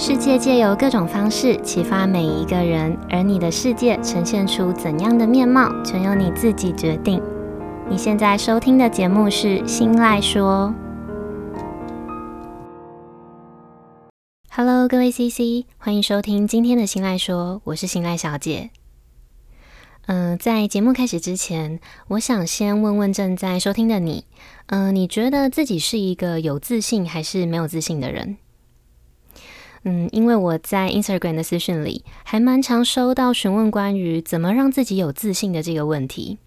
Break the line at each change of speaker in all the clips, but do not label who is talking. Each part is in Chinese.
世界借由各种方式启发每一个人，而你的世界呈现出怎样的面貌，全由你自己决定。你现在收听的节目是《新赖说》。Hello，各位 CC，欢迎收听今天的《新赖说》，我是新赖小姐。嗯、在节目开始之前，我想先问问正在收听的你，嗯、你觉得自己是一个有自信还是没有自信的人？嗯，因为我在 Instagram 的私讯里还蛮常收到询问关于怎么让自己有自信的这个问题。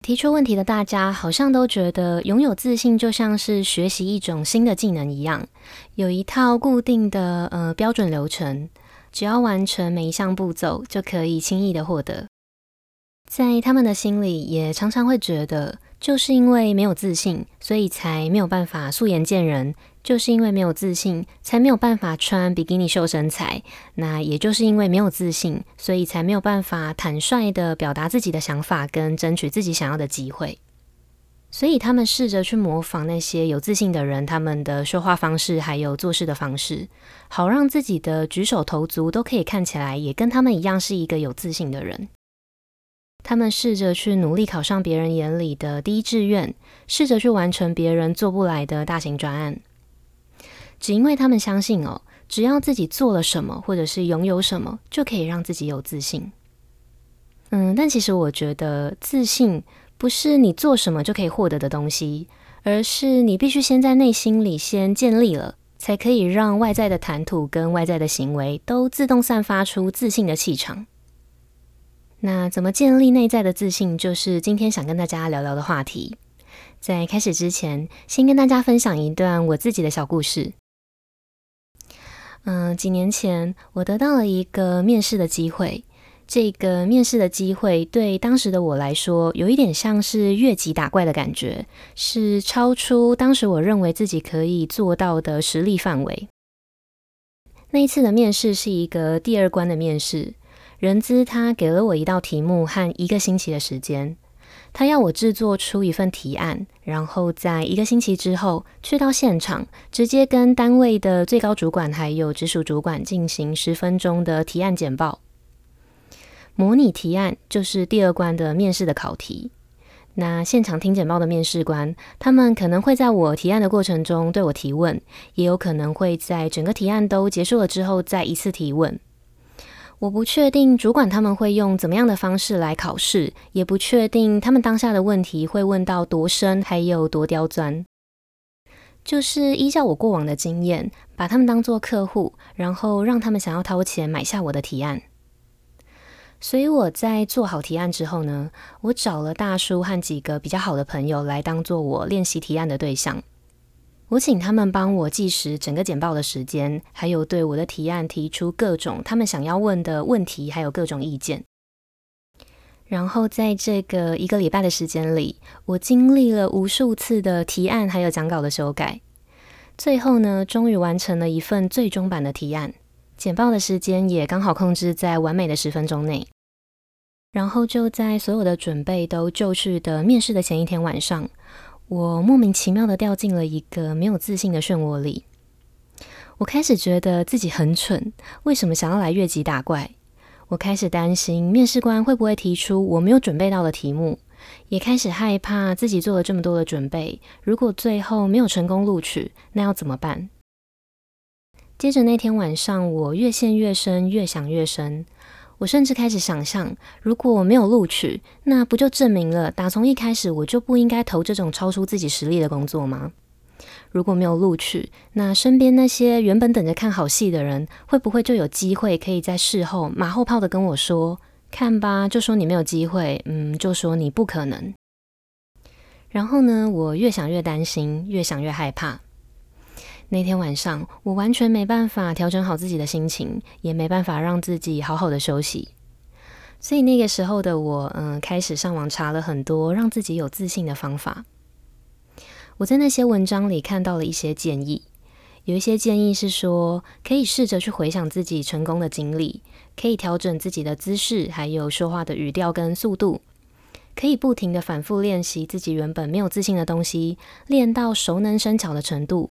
提出问题的大家好像都觉得拥有自信就像是学习一种新的技能一样，有一套固定的呃标准流程，只要完成每一项步骤就可以轻易的获得。在他们的心里也常常会觉得，就是因为没有自信，所以才没有办法素颜见人。就是因为没有自信，才没有办法穿比基尼秀身材。那也就是因为没有自信，所以才没有办法坦率地表达自己的想法，跟争取自己想要的机会。所以他们试着去模仿那些有自信的人，他们的说话方式，还有做事的方式，好让自己的举手投足都可以看起来也跟他们一样是一个有自信的人。他们试着去努力考上别人眼里的第一志愿，试着去完成别人做不来的大型专案。只因为他们相信哦，只要自己做了什么，或者是拥有什么，就可以让自己有自信。嗯，但其实我觉得自信不是你做什么就可以获得的东西，而是你必须先在内心里先建立了，才可以让外在的谈吐跟外在的行为都自动散发出自信的气场。那怎么建立内在的自信，就是今天想跟大家聊聊的话题。在开始之前，先跟大家分享一段我自己的小故事。嗯、几年前我得到了一个面试的机会。这个面试的机会对当时的我来说，有一点像是越级打怪的感觉，是超出当时我认为自己可以做到的实力范围。那一次的面试是一个第二关的面试，人资他给了我一道题目和一个星期的时间。他要我制作出一份提案，然后在一个星期之后去到现场，直接跟单位的最高主管还有直属主管进行十分钟的提案简报。模拟提案就是第二关的面试的考题。那现场听简报的面试官，他们可能会在我提案的过程中对我提问，也有可能会在整个提案都结束了之后再一次提问。我不确定主管他们会用怎么样的方式来考试，也不确定他们当下的问题会问到多深，还有多刁钻。就是依照我过往的经验，把他们当做客户，然后让他们想要掏钱买下我的提案。所以我在做好提案之后呢，我找了大叔和几个比较好的朋友来当做我练习提案的对象。我请他们帮我计时整个简报的时间，还有对我的提案提出各种他们想要问的问题，还有各种意见。然后在这个一个礼拜的时间里，我经历了无数次的提案还有讲稿的修改，最后呢，终于完成了一份最终版的提案。简报的时间也刚好控制在完美的十分钟内。然后就在所有的准备都就绪的面试的前一天晚上。我莫名其妙的掉进了一个没有自信的漩涡里。我开始觉得自己很蠢，为什么想要来越级打怪？我开始担心面试官会不会提出我没有准备到的题目，也开始害怕自己做了这么多的准备，如果最后没有成功录取，那要怎么办？接着那天晚上，我越陷越深，越想越深。我甚至开始想象，如果我没有录取，那不就证明了打从一开始我就不应该投这种超出自己实力的工作吗？如果没有录取，那身边那些原本等着看好戏的人，会不会就有机会可以在事后马后炮的跟我说：“看吧，就说你没有机会，嗯，就说你不可能。”然后呢，我越想越担心，越想越害怕。那天晚上，我完全没办法调整好自己的心情，也没办法让自己好好的休息。所以那个时候的我，嗯，开始上网查了很多让自己有自信的方法。我在那些文章里看到了一些建议，有一些建议是说，可以试着去回想自己成功的经历，可以调整自己的姿势，还有说话的语调跟速度，可以不停地反复练习自己原本没有自信的东西，练到熟能生巧的程度。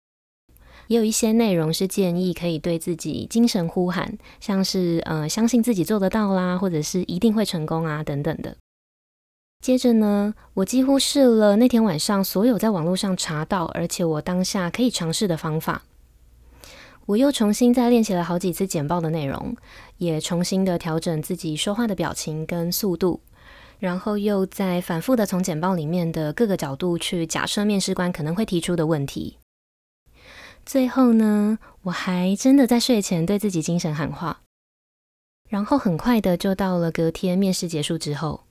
也有一些内容是建议可以对自己精神呼喊，像是呃相信自己做得到啦，或者是一定会成功啊等等的。接着呢，我几乎试了那天晚上所有在网络上查到，而且我当下可以尝试的方法。我又重新再练习了好几次简报的内容，也重新的调整自己说话的表情跟速度。然后又再反复的从简报里面的各个角度去假设面试官可能会提出的问题。最后呢，我还真的在睡前对自己精神喊话。然后很快的就到了隔天面试结束之后，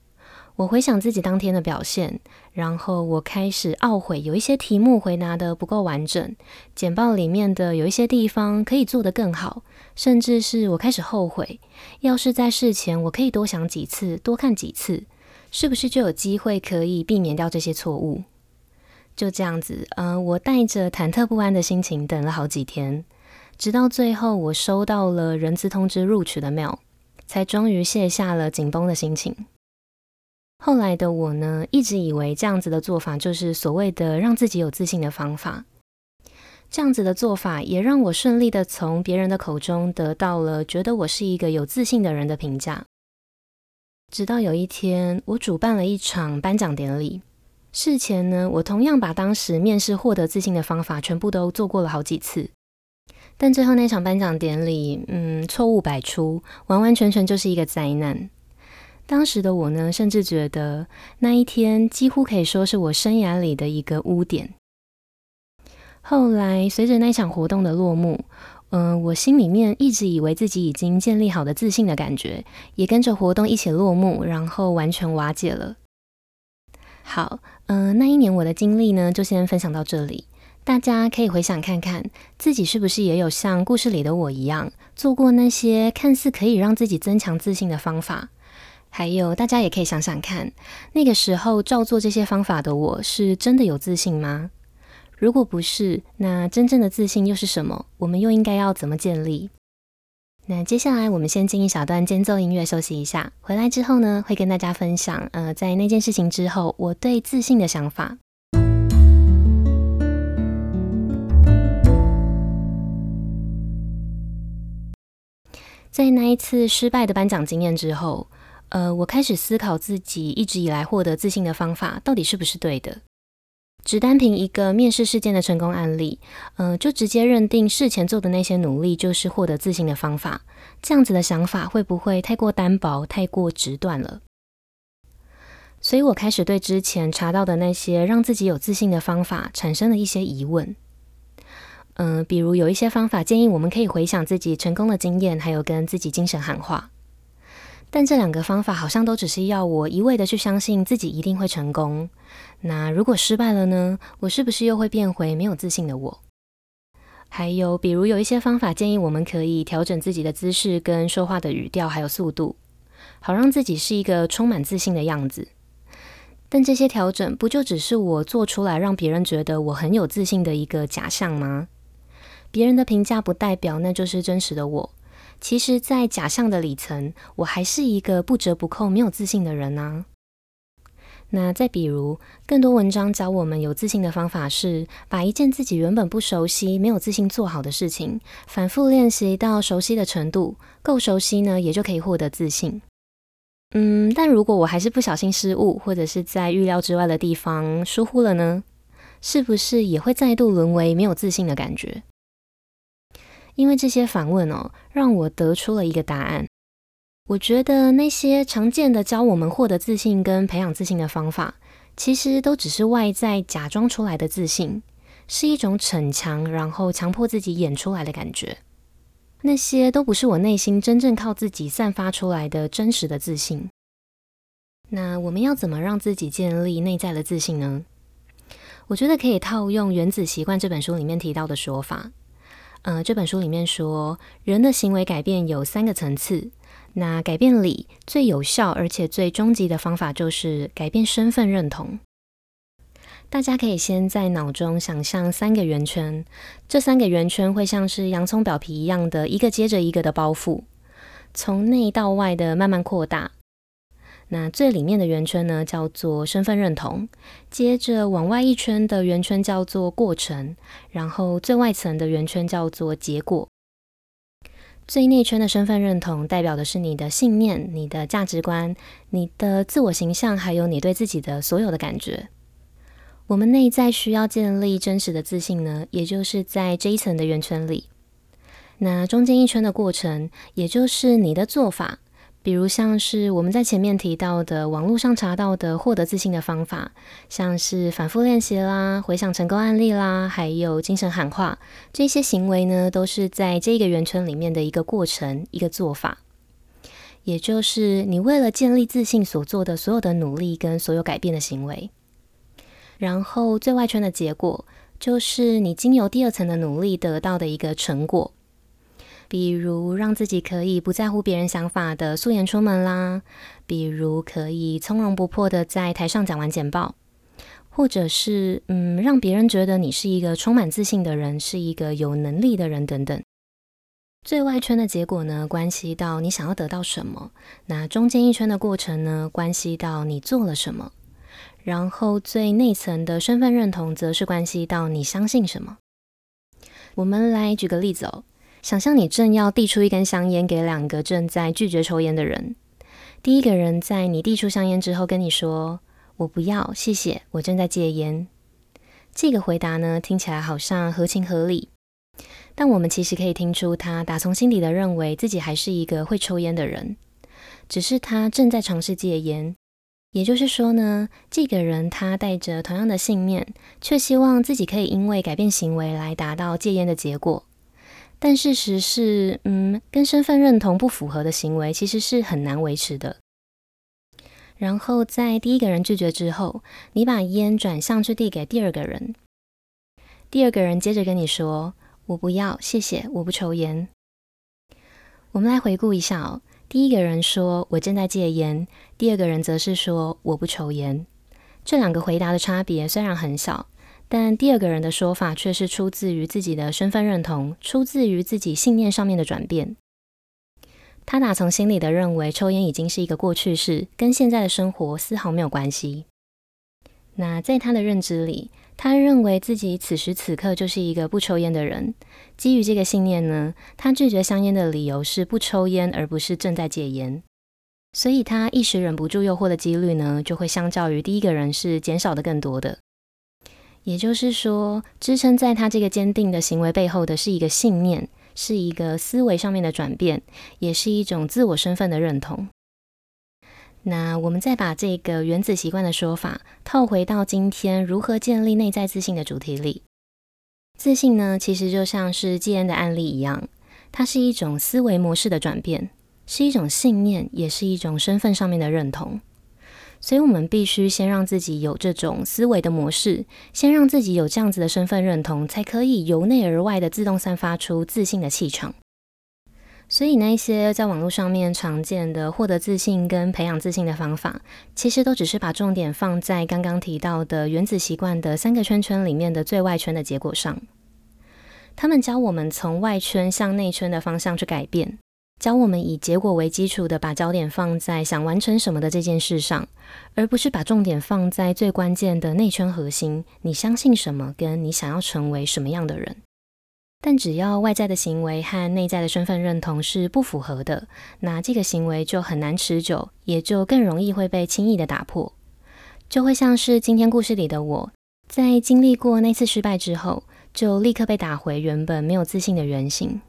我回想自己当天的表现，然后我开始懊悔有一些题目回答的不够完整，简报里面的有一些地方可以做得更好，甚至是我开始后悔，要是在事前我可以多想几次，多看几次。是不是就有机会可以避免掉这些错误？就这样子，呃，我带着忐忑不安的心情等了好几天，直到最后我收到了人资通知录取的 mail，才终于卸下了紧绷的心情。后来的我呢，一直以为这样子的做法就是所谓的让自己有自信的方法。这样子的做法也让我顺利的从别人的口中得到了觉得我是一个有自信的人的评价。直到有一天，我主办了一场颁奖典礼。事前呢，我同样把当时面试获得自信的方法全部都做过了好几次。但最后那场颁奖典礼，嗯，错误百出，完完全全就是一个灾难。当时的我呢，甚至觉得那一天几乎可以说是我生涯里的一个污点。后来，随着那场活动的落幕，嗯、我心里面一直以为自己已经建立好的自信的感觉，也跟着活动一起落幕，然后完全瓦解了。好，嗯、那一年我的经历呢，就先分享到这里。大家可以回想看看，自己是不是也有像故事里的我一样，做过那些看似可以让自己增强自信的方法？还有，大家也可以想想看，那个时候照做这些方法的我，是真的有自信吗？如果不是，那真正的自信又是什么？我们又应该要怎么建立？那接下来我们先进一小段间奏音乐休息一下，回来之后呢，会跟大家分享，呃，在那件事情之后，我对自信的想法。在那一次失败的颁奖经验之后，呃，我开始思考自己一直以来获得自信的方法到底是不是对的。只单凭一个面试事件的成功案例，呃，就直接认定事前做的那些努力就是获得自信的方法，这样子的想法会不会太过单薄、太过直断了？所以我开始对之前查到的那些让自己有自信的方法产生了一些疑问。嗯、比如有一些方法建议我们可以回想自己成功的经验，还有跟自己精神喊话。但这两个方法好像都只是要我一味的去相信自己一定会成功。那如果失败了呢？我是不是又会变回没有自信的我？还有，比如有一些方法建议我们可以调整自己的姿势跟说话的语调还有速度，好让自己是一个充满自信的样子。但这些调整不就只是我做出来让别人觉得我很有自信的一个假象吗？别人的评价不代表那就是真实的我。其实，在假象的里层，我还是一个不折不扣没有自信的人呢、啊。那再比如，更多文章教我们有自信的方法是，把一件自己原本不熟悉、没有自信做好的事情，反复练习到熟悉的程度，够熟悉呢，也就可以获得自信。嗯，但如果我还是不小心失误，或者是在预料之外的地方疏忽了呢？是不是也会再度沦为没有自信的感觉？因为这些反问哦，让我得出了一个答案。我觉得那些常见的教我们获得自信跟培养自信的方法，其实都只是外在假装出来的自信，是一种逞强，然后强迫自己演出来的感觉。那些都不是我内心真正靠自己散发出来的真实的自信。那我们要怎么让自己建立内在的自信呢？我觉得可以套用《原子习惯》这本书里面提到的说法。呃，这本书里面说，人的行为改变有三个层次。那改变里最有效而且最终极的方法就是改变身份认同。大家可以先在脑中想象三个圆圈，这三个圆圈会像是洋葱表皮一样的一个接着一个的包覆，从内到外的慢慢扩大。那最里面的圆圈呢，叫做身份认同；接着往外一圈的圆圈叫做过程；然后最外层的圆圈叫做结果。最内圈的身份认同代表的是你的信念、你的价值观、你的自我形象，还有你对自己的所有的感觉。我们内在需要建立真实的自信呢，也就是在这一层的圆圈里。那中间一圈的过程，也就是你的做法。比如像是我们在前面提到的，网络上查到的获得自信的方法，像是反复练习啦、回想成功案例啦，还有精神喊话，这些行为呢，都是在这个圆圈里面的一个过程、一个做法，也就是你为了建立自信所做的所有的努力跟所有改变的行为。然后最外圈的结果，就是你经由第二层的努力得到的一个成果。比如让自己可以不在乎别人想法的素颜出门啦，比如可以从容不迫的在台上讲完简报，或者是嗯，让别人觉得你是一个充满自信的人，是一个有能力的人等等。最外圈的结果呢，关系到你想要得到什么；那中间一圈的过程呢，关系到你做了什么；然后最内层的身份认同，则是关系到你相信什么。我们来举个例子哦。想象你正要递出一根香烟给两个正在拒绝抽烟的人，第一个人在你递出香烟之后跟你说：“我不要，谢谢，我正在戒烟。”这个回答呢，听起来好像合情合理，但我们其实可以听出他打从心底的认为自己还是一个会抽烟的人，只是他正在尝试戒烟。也就是说呢，这个人他带着同样的信念，却希望自己可以因为改变行为来达到戒烟的结果。但事实是，嗯，跟身份认同不符合的行为其实是很难维持的。然后在第一个人拒绝之后，你把烟转向去递给第二个人，第二个人接着跟你说：“我不要，谢谢，我不抽烟。”我们来回顾一下哦，第一个人说：“我正在戒烟”，第二个人则是说：“我不抽烟”。这两个回答的差别虽然很小。但第二个人的说法却是出自于自己的身份认同，出自于自己信念上面的转变。他打从心里的认为，抽烟已经是一个过去式，跟现在的生活丝毫没有关系。那在他的认知里，他认为自己此时此刻就是一个不抽烟的人。基于这个信念呢，他拒绝香烟的理由是不抽烟，而不是正在戒烟。所以，他一时忍不住诱惑的几率呢，就会相较于第一个人是减少的更多的。也就是说，支撑在他这个坚定的行为背后的是一个信念，是一个思维上面的转变，也是一种自我身份的认同。那我们再把这个原子习惯的说法套回到今天如何建立内在自信的主题里。自信呢，其实就像是戒烟的案例一样，它是一种思维模式的转变，是一种信念，也是一种身份上面的认同。所以，我们必须先让自己有这种思维的模式，先让自己有这样子的身份认同，才可以由内而外的自动散发出自信的气场。所以，那些在网络上面常见的获得自信跟培养自信的方法，其实都只是把重点放在刚刚提到的原子习惯的三个圈圈里面的最外圈的结果上。他们教我们从外圈向内圈的方向去改变。教我们以结果为基础的，把焦点放在想完成什么的这件事上，而不是把重点放在最关键的内圈核心。你相信什么，跟你想要成为什么样的人。但只要外在的行为和内在的身份认同是不符合的，那这个行为就很难持久，也就更容易会被轻易的打破。就会像是今天故事里的我，在经历过那次失败之后，就立刻被打回原本没有自信的原形。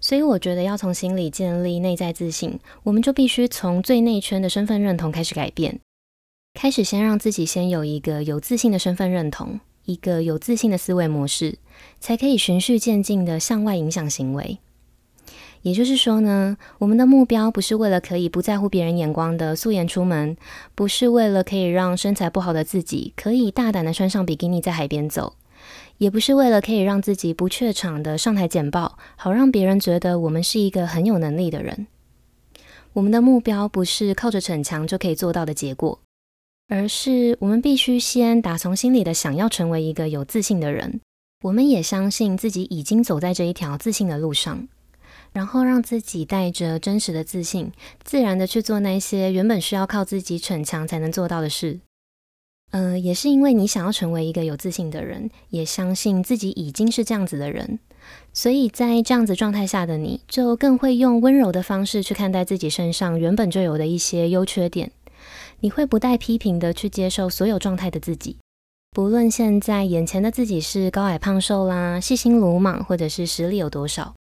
所以我觉得要从心里建立内在自信，我们就必须从最内圈的身份认同开始改变，开始先让自己先有一个有自信的身份认同，一个有自信的思维模式，才可以循序渐进的向外影响行为。也就是说呢，我们的目标不是为了可以不在乎别人眼光的素颜出门，不是为了可以让身材不好的自己可以大胆的穿上比基尼在海边走。也不是为了可以让自己不怯场的上台简报，好让别人觉得我们是一个很有能力的人。我们的目标不是靠着逞强就可以做到的结果，而是我们必须先打从心里的想要成为一个有自信的人。我们也相信自己已经走在这一条自信的路上，然后让自己带着真实的自信，自然的去做那些原本需要靠自己逞强才能做到的事。呃，也是因为你想要成为一个有自信的人，也相信自己已经是这样子的人，所以在这样子状态下的你，就更会用温柔的方式去看待自己身上原本就有的一些优缺点。你会不带批评的去接受所有状态的自己，不论现在眼前的自己是高矮胖瘦啦、细心鲁莽，或者是实力有多少。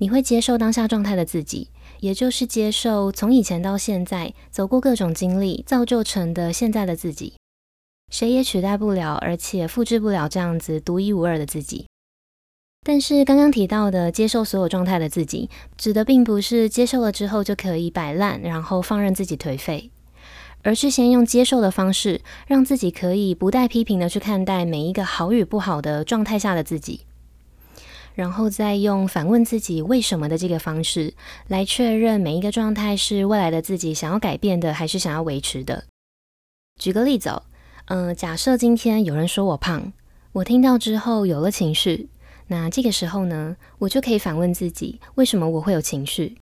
你会接受当下状态的自己，也就是接受从以前到现在走过各种经历造就成的现在的自己。谁也取代不了，而且复制不了这样子独一无二的自己。但是刚刚提到的接受所有状态的自己，指的并不是接受了之后就可以摆烂，然后放任自己颓废，而是先用接受的方式，让自己可以不带批评的去看待每一个好与不好的状态下的自己。然后再用反问自己为什么的这个方式，来确认每一个状态是未来的自己想要改变的，还是想要维持的。举个例子哦，嗯、呃，假设今天有人说我胖，我听到之后有了情绪，那这个时候呢，我就可以反问自己，为什么我会有情绪？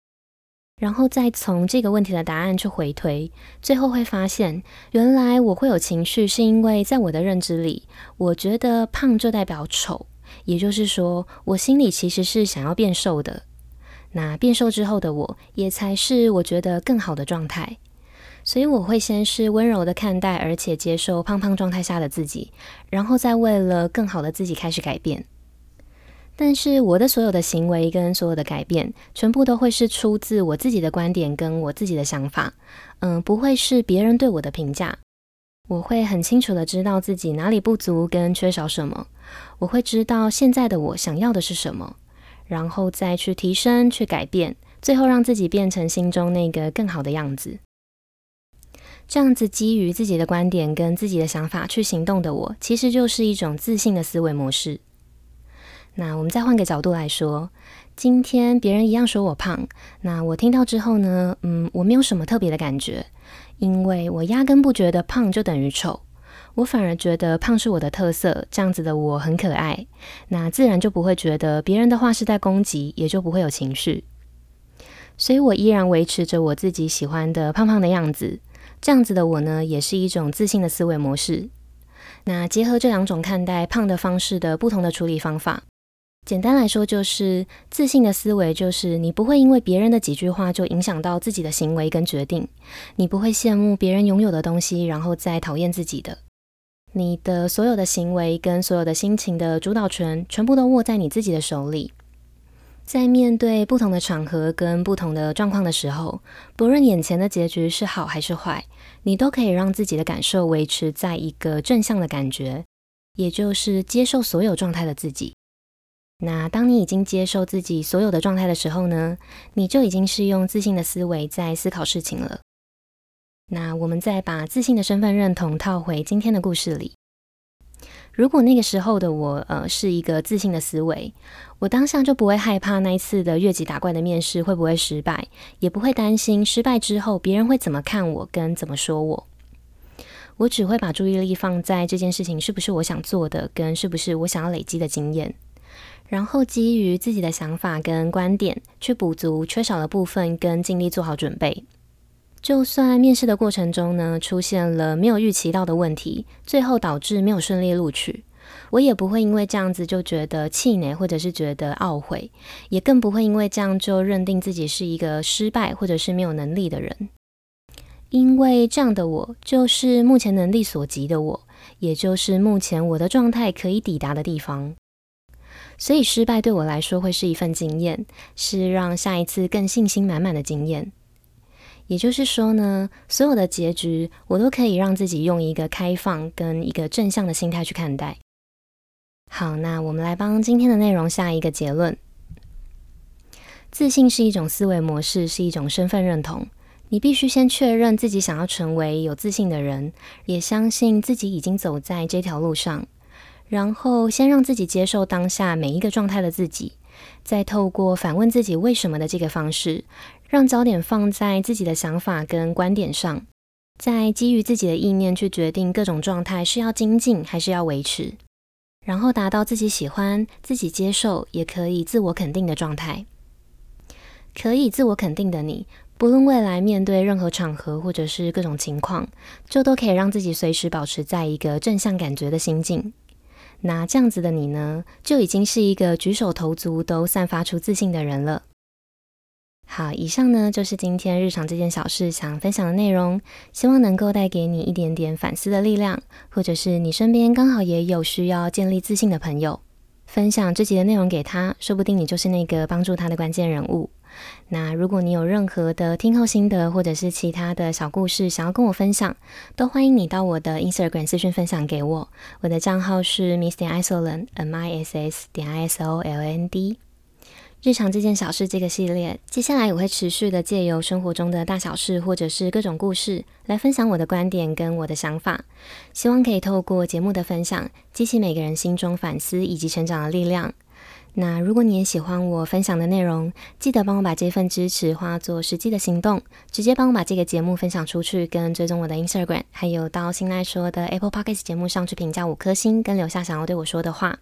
然后再从这个问题的答案去回推，最后会发现，原来我会有情绪，是因为在我的认知里，我觉得胖就代表丑。也就是说，我心里其实是想要变瘦的。那变瘦之后的我，也才是我觉得更好的状态。所以我会先是温柔的看待，而且接受胖胖状态下的自己，然后再为了更好的自己开始改变。但是我的所有的行为跟所有的改变，全部都会是出自我自己的观点跟我自己的想法，嗯，不会是别人对我的评价。我会很清楚的知道自己哪里不足跟缺少什么。我会知道现在的我想要的是什么，然后再去提升、去改变，最后让自己变成心中那个更好的样子。这样子基于自己的观点跟自己的想法去行动的我，其实就是一种自信的思维模式。那我们再换个角度来说，今天别人一样说我胖，那我听到之后呢，嗯，我没有什么特别的感觉，因为我压根不觉得胖就等于丑。我反而觉得胖是我的特色，这样子的我很可爱，那自然就不会觉得别人的话是在攻击，也就不会有情绪。所以我依然维持着我自己喜欢的胖胖的样子，这样子的我呢，也是一种自信的思维模式。那结合这两种看待胖的方式的不同的处理方法，简单来说就是自信的思维，就是你不会因为别人的几句话就影响到自己的行为跟决定，你不会羡慕别人拥有的东西，然后再讨厌自己的。你的所有的行为跟所有的心情的主导权，全部都握在你自己的手里。在面对不同的场合跟不同的状况的时候，不论眼前的结局是好还是坏，你都可以让自己的感受维持在一个正向的感觉，也就是接受所有状态的自己。那当你已经接受自己所有的状态的时候呢，你就已经是用自信的思维在思考事情了。那我们再把自信的身份认同套回今天的故事里。如果那个时候的我，呃，是一个自信的思维，我当下就不会害怕那一次的越级打怪的面试会不会失败，也不会担心失败之后别人会怎么看我跟怎么说我。我只会把注意力放在这件事情是不是我想做的，跟是不是我想要累积的经验，然后基于自己的想法跟观点去补足缺少的部分，跟尽力做好准备。就算面试的过程中呢，出现了没有预期到的问题，最后导致没有顺利录取，我也不会因为这样子就觉得气馁，或者是觉得懊悔，也更不会因为这样就认定自己是一个失败或者是没有能力的人。因为这样的我，就是目前能力所及的我，也就是目前我的状态可以抵达的地方。所以失败对我来说会是一份经验，是让下一次更信心满满的经验。也就是说呢，所有的结局我都可以让自己用一个开放跟一个正向的心态去看待。好，那我们来帮今天的内容下一个结论：自信是一种思维模式，是一种身份认同。你必须先确认自己想要成为有自信的人，也相信自己已经走在这条路上，然后先让自己接受当下每一个状态的自己，再透过反问自己为什么的这个方式。让焦点放在自己的想法跟观点上，再基于自己的意念去决定各种状态是要精进还是要维持，然后达到自己喜欢、自己接受，也可以自我肯定的状态。可以自我肯定的你，不论未来面对任何场合或者是各种情况，就都可以让自己随时保持在一个正向感觉的心境。那这样子的你呢，就已经是一个举手投足都散发出自信的人了。好，以上呢就是今天日常这件小事想分享的内容，希望能够带给你一点点反思的力量，或者是你身边刚好也有需要建立自信的朋友，分享这集的内容给他，说不定你就是那个帮助他的关键人物。那如果你有任何的听后心得，或者是其他的小故事想要跟我分享，都欢迎你到我的 Instagram 私讯分享给我，我的账号是 Miss 点 Isoland，M I S S 点 I S O L N D。日常这件小事这个系列，接下来我会持续的借由生活中的大小事，或者是各种故事，来分享我的观点跟我的想法，希望可以透过节目的分享，激起每个人心中反思以及成长的力量。那如果你也喜欢我分享的内容，记得帮我把这份支持化作实际的行动，直接帮我把这个节目分享出去，跟追踪我的 Instagram，还有到新赖说的 Apple Podcast 节目上去评价五颗星，跟留下想要对我说的话。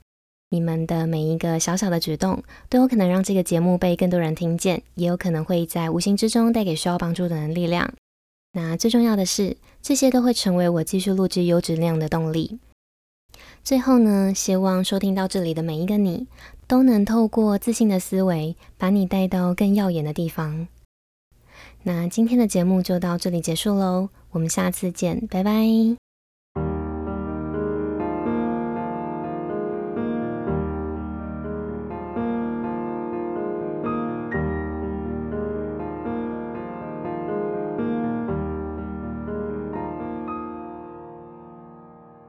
你们的每一个小小的举动，都有可能让这个节目被更多人听见，也有可能会在无形之中带给需要帮助的人力量。那最重要的是，这些都会成为我继续录制优质内容的动力。最后呢，希望收听到这里的每一个你，都能透过自信的思维，把你带到更耀眼的地方。那今天的节目就到这里结束喽，我们下次见，拜拜。